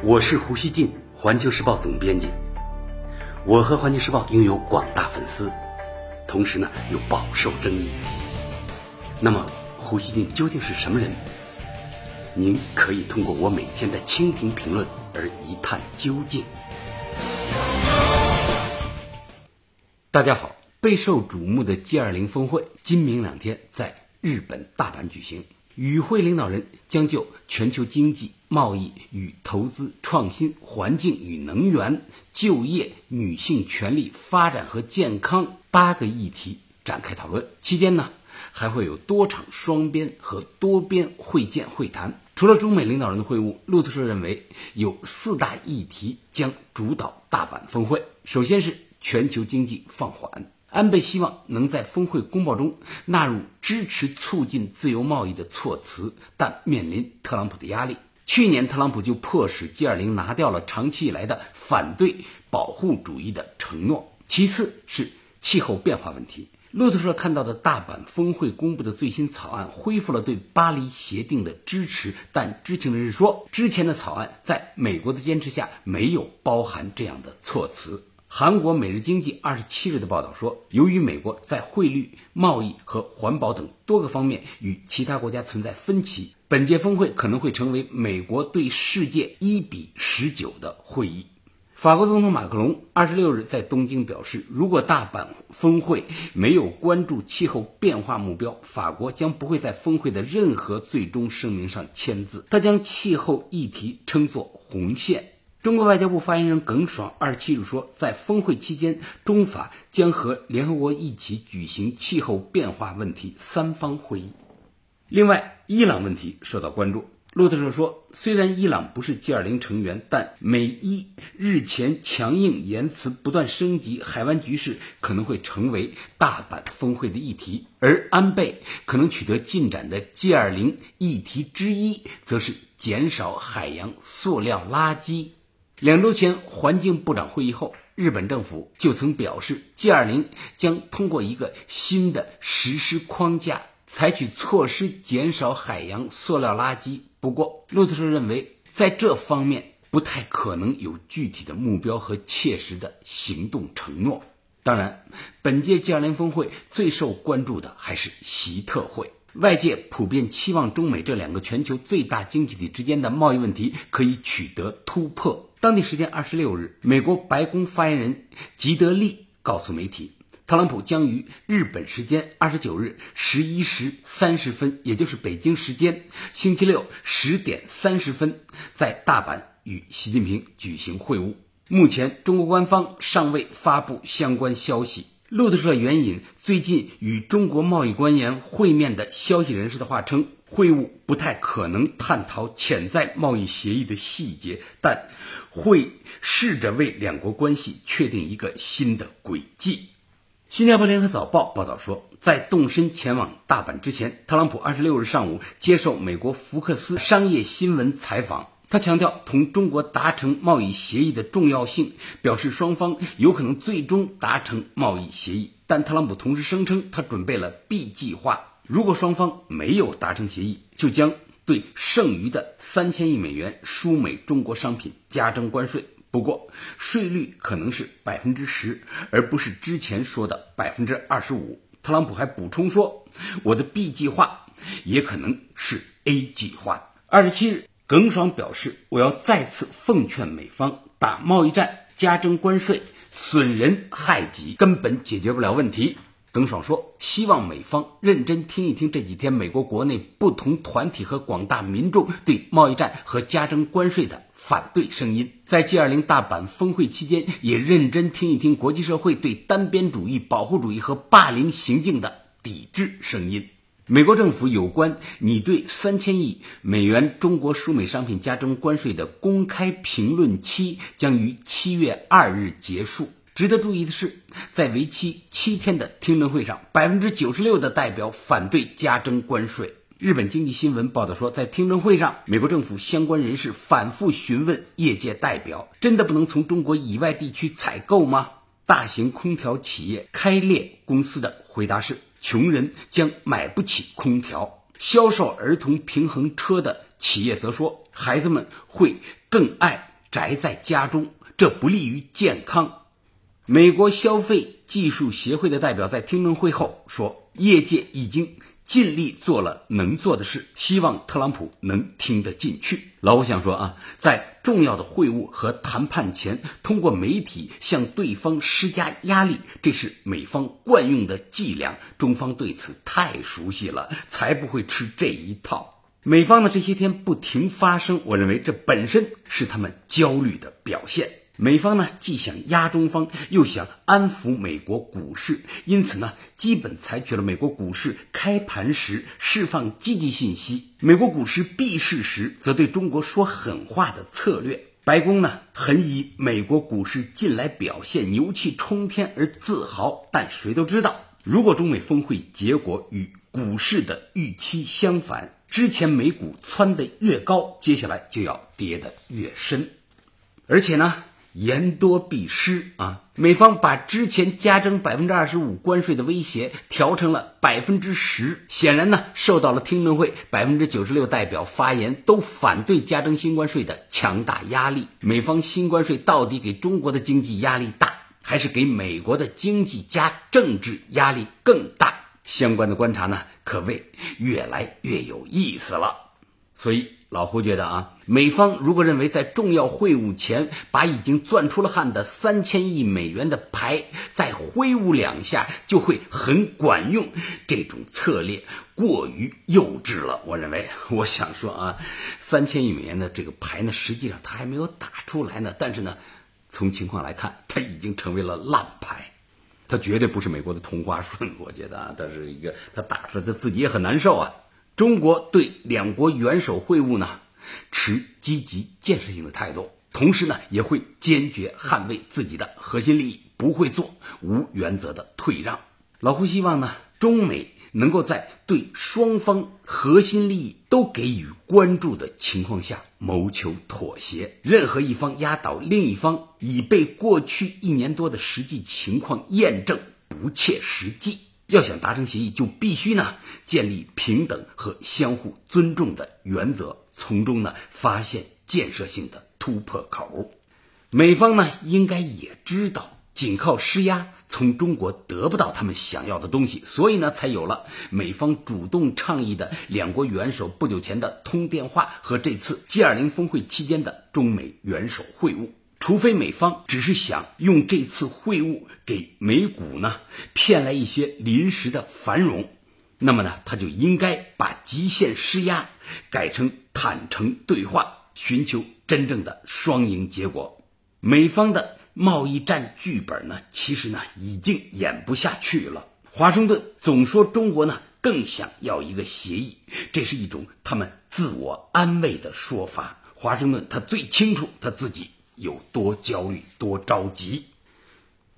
我是胡锡进，环球时报总编辑。我和环球时报拥有广大粉丝，同时呢又饱受争议。那么，胡锡进究竟是什么人？您可以通过我每天的蜻蜓评论而一探究竟。大家好，备受瞩目的 G20 峰会今明两天在日本大阪举行。与会领导人将就全球经济、贸易与投资、创新、环境与能源、就业、女性权利、发展和健康八个议题展开讨论。期间呢，还会有多场双边和多边会见会谈。除了中美领导人的会晤，路透社认为有四大议题将主导大阪峰会。首先是全球经济放缓。安倍希望能在峰会公报中纳入支持促进自由贸易的措辞，但面临特朗普的压力。去年，特朗普就迫使 G20 拿掉了长期以来的反对保护主义的承诺。其次是气候变化问题。路透社看到的大阪峰会公布的最新草案恢复了对巴黎协定的支持，但知情人士说，之前的草案在美国的坚持下没有包含这样的措辞。韩国《每日经济》二十七日的报道说，由于美国在汇率、贸易和环保等多个方面与其他国家存在分歧，本届峰会可能会成为美国对世界一比十九的会议。法国总统马克龙二十六日在东京表示，如果大阪峰会没有关注气候变化目标，法国将不会在峰会的任何最终声明上签字。他将气候议题称作“红线”。中国外交部发言人耿爽二十七日说，在峰会期间，中法将和联合国一起举行气候变化问题三方会议。另外，伊朗问题受到关注。路透社说，虽然伊朗不是 G20 成员，但美伊日前强硬言辞不断升级，海湾局势可能会成为大阪峰会的议题。而安倍可能取得进展的 G20 议题之一，则是减少海洋塑料垃圾。两周前，环境部长会议后，日本政府就曾表示，G20 将通过一个新的实施框架，采取措施减少海洋塑料垃圾。不过，路透社认为，在这方面不太可能有具体的目标和切实的行动承诺。当然，本届 G20 峰会最受关注的还是习特会，外界普遍期望中美这两个全球最大经济体之间的贸易问题可以取得突破。当地时间二十六日，美国白宫发言人吉德利告诉媒体，特朗普将于日本时间二十九日十一时三十分，也就是北京时间星期六十点三十分，在大阪与习近平举行会晤。目前，中国官方尚未发布相关消息。路透社援引最近与中国贸易官员会面的消息人士的话称。会晤不太可能探讨潜在贸易协议的细节，但会试着为两国关系确定一个新的轨迹。新加坡联合早报报道说，在动身前往大阪之前，特朗普二十六日上午接受美国福克斯商业新闻采访，他强调同中国达成贸易协议的重要性，表示双方有可能最终达成贸易协议。但特朗普同时声称，他准备了 B 计划。如果双方没有达成协议，就将对剩余的三千亿美元输美中国商品加征关税。不过，税率可能是百分之十，而不是之前说的百分之二十五。特朗普还补充说：“我的 B 计划也可能是 A 计划。”二十七日，耿爽表示：“我要再次奉劝美方，打贸易战、加征关税，损人害己，根本解决不了问题。”耿爽说：“希望美方认真听一听这几天美国国内不同团体和广大民众对贸易战和加征关税的反对声音，在 G20 大阪峰会期间，也认真听一听国际社会对单边主义、保护主义和霸凌行径的抵制声音。”美国政府有关拟对三千亿美元中国输美商品加征关税的公开评论期将于七月二日结束。值得注意的是，在为期七天的听证会上，百分之九十六的代表反对加征关税。日本经济新闻报道说，在听证会上，美国政府相关人士反复询问业界代表：“真的不能从中国以外地区采购吗？”大型空调企业开列公司的回答是：“穷人将买不起空调。”销售儿童平衡车的企业则说：“孩子们会更爱。”宅在家中，这不利于健康。美国消费技术协会的代表在听证会后说，业界已经。尽力做了能做的事，希望特朗普能听得进去。老吴想说啊，在重要的会晤和谈判前，通过媒体向对方施加压力，这是美方惯用的伎俩。中方对此太熟悉了，才不会吃这一套。美方呢这些天不停发声，我认为这本身是他们焦虑的表现。美方呢既想压中方，又想安抚美国股市，因此呢，基本采取了美国股市开盘时释放积极信息，美国股市闭市时则对中国说狠话的策略。白宫呢很以美国股市近来表现牛气冲天而自豪，但谁都知道，如果中美峰会结果与股市的预期相反，之前美股蹿得越高，接下来就要跌得越深，而且呢。言多必失啊！美方把之前加征百分之二十五关税的威胁调成了百分之十，显然呢受到了听证会百分之九十六代表发言都反对加征新关税的强大压力。美方新关税到底给中国的经济压力大，还是给美国的经济加政治压力更大？相关的观察呢，可谓越来越有意思了。所以。老胡觉得啊，美方如果认为在重要会晤前把已经攥出了汗的三千亿美元的牌再挥舞两下就会很管用，这种策略过于幼稚了。我认为，我想说啊，三千亿美元的这个牌呢，实际上它还没有打出来呢。但是呢，从情况来看，它已经成为了烂牌，它绝对不是美国的同花顺。我觉得啊，它是一个，它打出来它自己也很难受啊。中国对两国元首会晤呢，持积极建设性的态度，同时呢，也会坚决捍卫自己的核心利益，不会做无原则的退让。老胡希望呢，中美能够在对双方核心利益都给予关注的情况下谋求妥协，任何一方压倒另一方，已被过去一年多的实际情况验证不切实际。要想达成协议，就必须呢建立平等和相互尊重的原则，从中呢发现建设性的突破口。美方呢应该也知道，仅靠施压从中国得不到他们想要的东西，所以呢才有了美方主动倡议的两国元首不久前的通电话和这次 G20 峰会期间的中美元首会晤。除非美方只是想用这次会晤给美股呢骗来一些临时的繁荣，那么呢，他就应该把极限施压改成坦诚对话，寻求真正的双赢结果。美方的贸易战剧本呢，其实呢已经演不下去了。华盛顿总说中国呢更想要一个协议，这是一种他们自我安慰的说法。华盛顿他最清楚他自己。有多焦虑，多着急。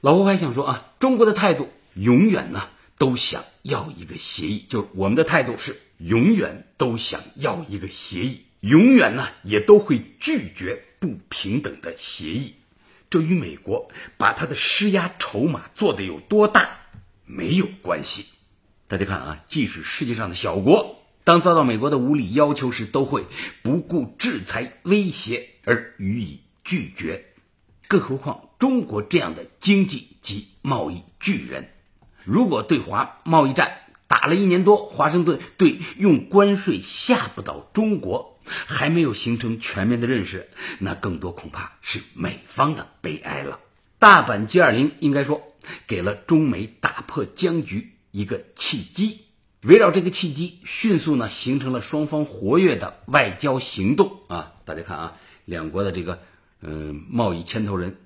老胡还想说啊，中国的态度永远呢都想要一个协议，就是我们的态度是永远都想要一个协议，永远呢也都会拒绝不平等的协议。这与美国把他的施压筹码做的有多大没有关系。大家看啊，即使世界上的小国，当遭到美国的无理要求时，都会不顾制裁威胁而予以。拒绝，更何况中国这样的经济及贸易巨人，如果对华贸易战打了一年多，华盛顿对用关税吓不倒中国还没有形成全面的认识，那更多恐怕是美方的悲哀了。大阪 G 二零应该说给了中美打破僵局一个契机，围绕这个契机，迅速呢形成了双方活跃的外交行动啊！大家看啊，两国的这个。嗯，贸易牵头人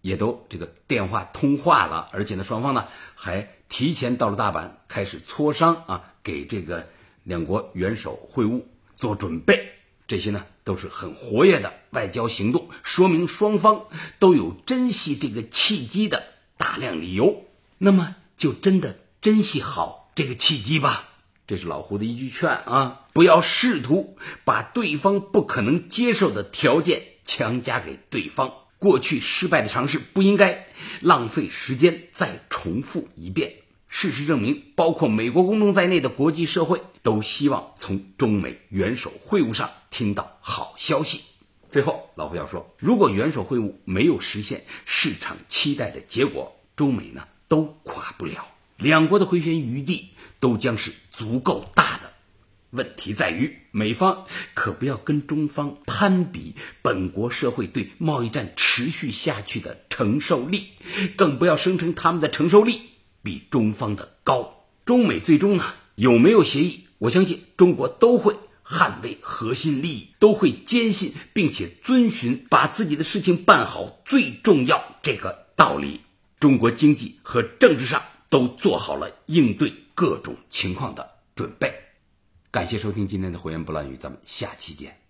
也都这个电话通话了，而且呢，双方呢还提前到了大阪开始磋商啊，给这个两国元首会晤做准备。这些呢都是很活跃的外交行动，说明双方都有珍惜这个契机的大量理由。那么就真的珍惜好这个契机吧。这是老胡的一句劝啊，不要试图把对方不可能接受的条件。强加给对方过去失败的尝试，不应该浪费时间再重复一遍。事实证明，包括美国公众在内的国际社会都希望从中美元首会晤上听到好消息。最后，老胡要说，如果元首会晤没有实现市场期待的结果，中美呢都垮不了，两国的回旋余地都将是足够大的。问题在于，美方可不要跟中方攀比本国社会对贸易战持续下去的承受力，更不要声称他们的承受力比中方的高。中美最终呢有没有协议？我相信中国都会捍卫核心利益，都会坚信并且遵循把自己的事情办好最重要这个道理。中国经济和政治上都做好了应对各种情况的准备。感谢收听今天的《火焰不乱语》，咱们下期见。